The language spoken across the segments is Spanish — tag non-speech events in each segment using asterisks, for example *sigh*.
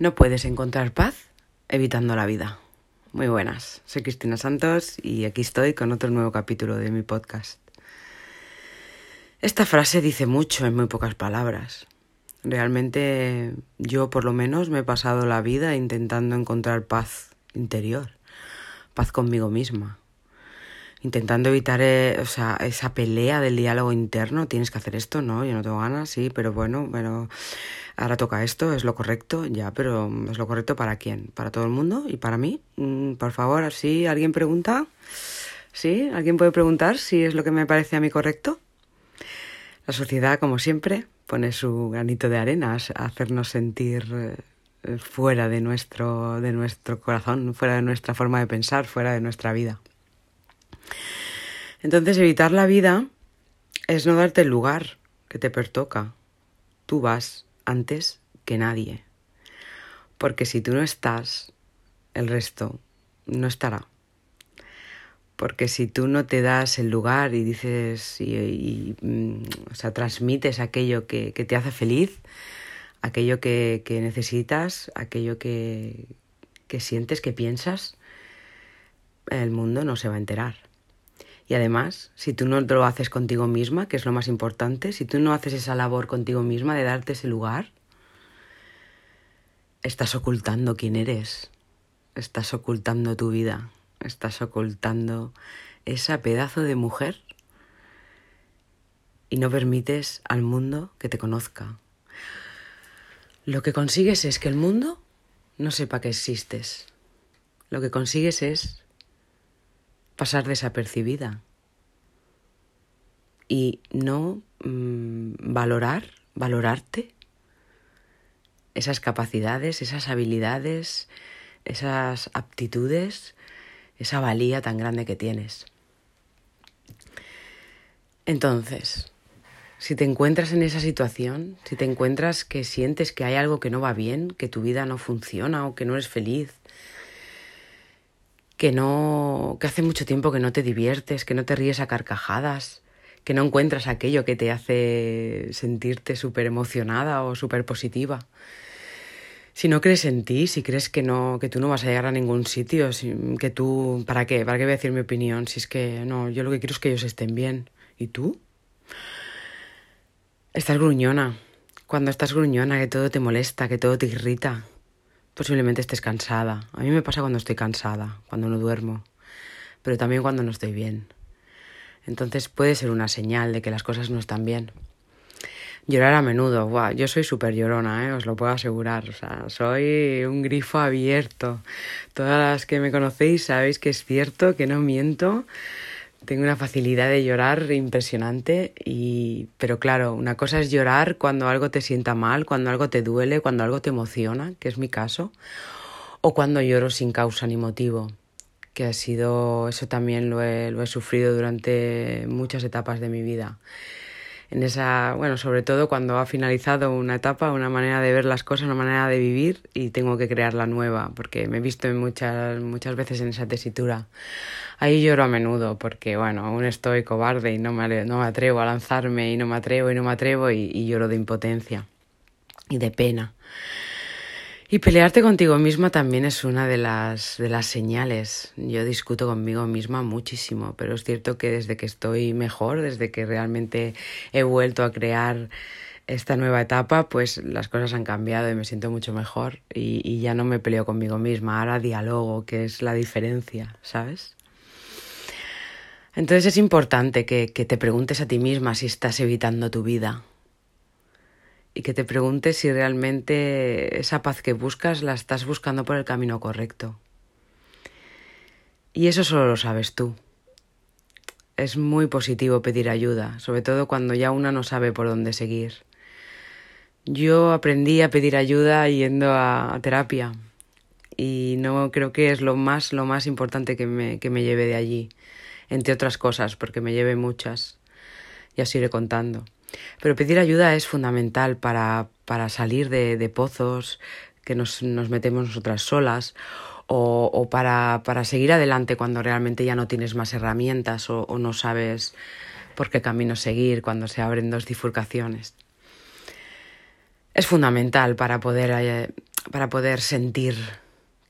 No puedes encontrar paz evitando la vida. Muy buenas, soy Cristina Santos y aquí estoy con otro nuevo capítulo de mi podcast. Esta frase dice mucho en muy pocas palabras. Realmente yo por lo menos me he pasado la vida intentando encontrar paz interior, paz conmigo misma, intentando evitar eh, o sea, esa pelea del diálogo interno, tienes que hacer esto, no, yo no tengo ganas, sí, pero bueno, pero ahora toca esto, es lo correcto, ya, pero es lo correcto para quién, para todo el mundo y para mí. Mm, por favor, si alguien pregunta, sí, alguien puede preguntar si es lo que me parece a mí correcto. La sociedad, como siempre, pone su granito de arena a hacernos sentir eh, fuera de nuestro, de nuestro corazón, fuera de nuestra forma de pensar, fuera de nuestra vida. Entonces, evitar la vida es no darte el lugar que te pertoca. Tú vas antes que nadie. Porque si tú no estás, el resto no estará. Porque si tú no te das el lugar y dices y, mm, o transmites aquello que, te hace feliz, aquello que, necesitas, aquello que, que sientes, que piensas, el mundo no se va a enterar. Y además, si tú no lo haces contigo misma, que es lo más importante, si tú no haces esa labor contigo misma de darte ese lugar, estás ocultando quién eres, estás ocultando tu vida, estás ocultando ese pedazo de mujer y no permites al mundo que te conozca. Lo que consigues es que el mundo no sepa que existes. Lo que consigues es pasar desapercibida y no mm, valorar, valorarte esas capacidades, esas habilidades, esas aptitudes, esa valía tan grande que tienes. Entonces, si te encuentras en esa situación, si te encuentras que sientes que hay algo que no va bien, que tu vida no funciona o que no eres feliz, que no que hace mucho tiempo que no te diviertes, que no te ríes a carcajadas, que no encuentras aquello que te hace sentirte súper emocionada o súper positiva. Si no crees en ti, si crees que no, que tú no vas a llegar a ningún sitio, que tú, ¿para qué? ¿Para qué voy a decir mi opinión? Si es que no, yo lo que quiero es que ellos estén bien. ¿Y tú? Estás gruñona. Cuando estás gruñona, que todo te molesta, que todo te irrita, posiblemente estés cansada. A mí me pasa cuando estoy cansada, cuando no duermo, pero también cuando no estoy bien. Entonces puede ser una señal de que las cosas no están bien. Llorar a menudo, Buah, yo soy súper llorona, ¿eh? os lo puedo asegurar. O sea, soy un grifo abierto. Todas las que me conocéis sabéis que es cierto, que no miento. Tengo una facilidad de llorar impresionante y pero claro, una cosa es llorar cuando algo te sienta mal, cuando algo te duele, cuando algo te emociona, que es mi caso, o cuando lloro sin causa ni motivo, que ha sido eso también lo he, lo he sufrido durante muchas etapas de mi vida en esa, bueno, sobre todo cuando ha finalizado una etapa, una manera de ver las cosas, una manera de vivir y tengo que crear la nueva, porque me he visto muchas, muchas veces en esa tesitura. Ahí lloro a menudo porque, bueno, aún estoy cobarde y no me, no me atrevo a lanzarme y no me atrevo y no me atrevo y lloro de impotencia y de pena. Y pelearte contigo misma también es una de las, de las señales. Yo discuto conmigo misma muchísimo, pero es cierto que desde que estoy mejor, desde que realmente he vuelto a crear esta nueva etapa, pues las cosas han cambiado y me siento mucho mejor y, ya no me peleo conmigo misma, ahora dialogo, que es la diferencia, ¿sabes? Entonces es importante que, que te preguntes a ti misma si estás evitando tu vida, y que te preguntes si realmente esa paz que buscas la estás buscando por el camino correcto. Y eso solo lo sabes tú. Es muy positivo pedir ayuda, sobre todo cuando ya una no sabe por dónde seguir. Yo aprendí a pedir ayuda yendo a, terapia y no creo que es lo más, lo más importante que me, que me lleve de allí, entre otras cosas, porque me lleve muchas. Ya os iré contando. Pero pedir ayuda es fundamental para, para salir de, pozos que nos, nos, metemos nosotras solas o, para, para, seguir adelante cuando realmente ya no tienes más herramientas o, o no sabes por qué camino seguir cuando se abren dos bifurcaciones. Es fundamental para poder eh, para poder sentir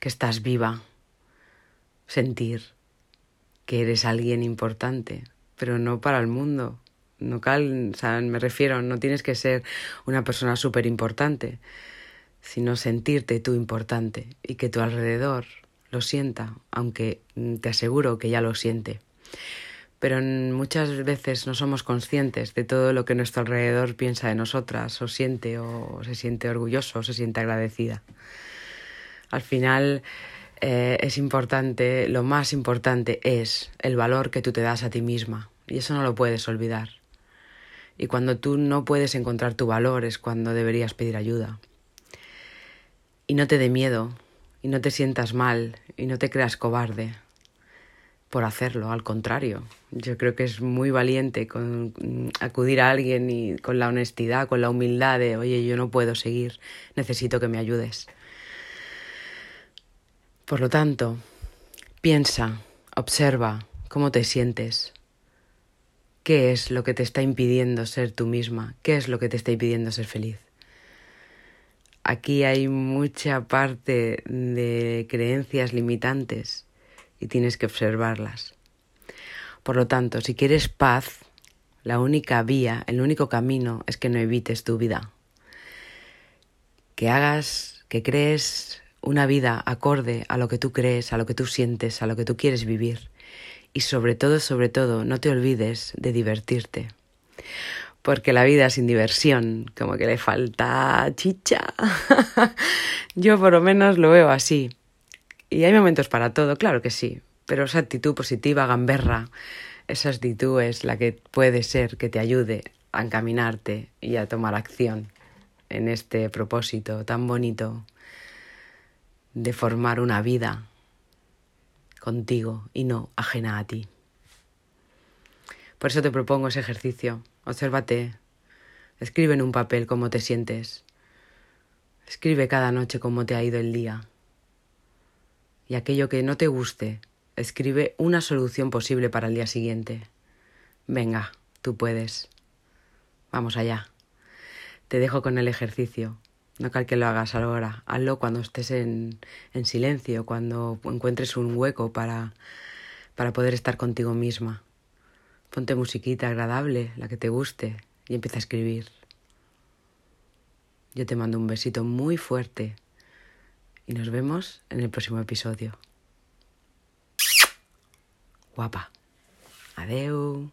que estás viva, sentir que eres alguien importante, pero no para el mundo. No cal, o sea, me refiero, no tienes que ser una persona súper importante, sino sentirte tú importante y que tu alrededor lo sienta, aunque te aseguro que ya lo siente. Pero muchas veces no somos conscientes de todo lo que nuestro alrededor piensa de nosotras, o siente, o se siente orgulloso, o se siente agradecida. Al final eh, es importante, lo más importante es el valor que tú te das a ti misma, y eso no lo puedes olvidar. Y cuando tú no puedes encontrar tu valor es cuando deberías pedir ayuda. Y no te dé miedo, y no te sientas mal, y no te creas cobarde por hacerlo, al contrario. Yo creo que es muy valiente con, acudir a alguien y con la honestidad, con la humildad de, oye, yo no puedo seguir, necesito que me ayudes. Por lo tanto, piensa, observa cómo te sientes, qué es lo que te está impidiendo ser tú misma, qué es lo que te está impidiendo ser feliz aquí hay mucha parte de creencias limitantes y tienes que observarlas. Por lo tanto, si quieres paz, la única vía, el único camino es que no evites tu vida. Que hagas, que crees una vida acorde a lo que tú crees, a lo que tú sientes, a lo que tú quieres vivir. Y sobre todo, sobre todo, no te olvides de divertirte porque la vida sin diversión como que le falta chicha. *laughs* Yo por lo menos lo veo así. Y hay momentos para todo, claro que sí, pero esa actitud positiva, gamberra, esa actitud es la que puede ser que te ayude a encaminarte y a tomar acción en este propósito tan bonito de formar una vida contigo y no ajena a ti. Por eso te propongo ese ejercicio Obsérvate. Escribe en un papel cómo te sientes. Escribe cada noche cómo te ha ido el día. Y aquello que no te guste, escribe una solución posible para el día siguiente. Venga, tú puedes. Vamos allá. Te dejo con el ejercicio. No cal que lo hagas ahora. Hazlo cuando estés en, en silencio, cuando encuentres un hueco para, para poder estar contigo misma. Ponte musiquita agradable, la que te guste, y empieza a escribir. Yo te mando un besito muy fuerte y nos vemos en el próximo episodio. Guapa. Adeu.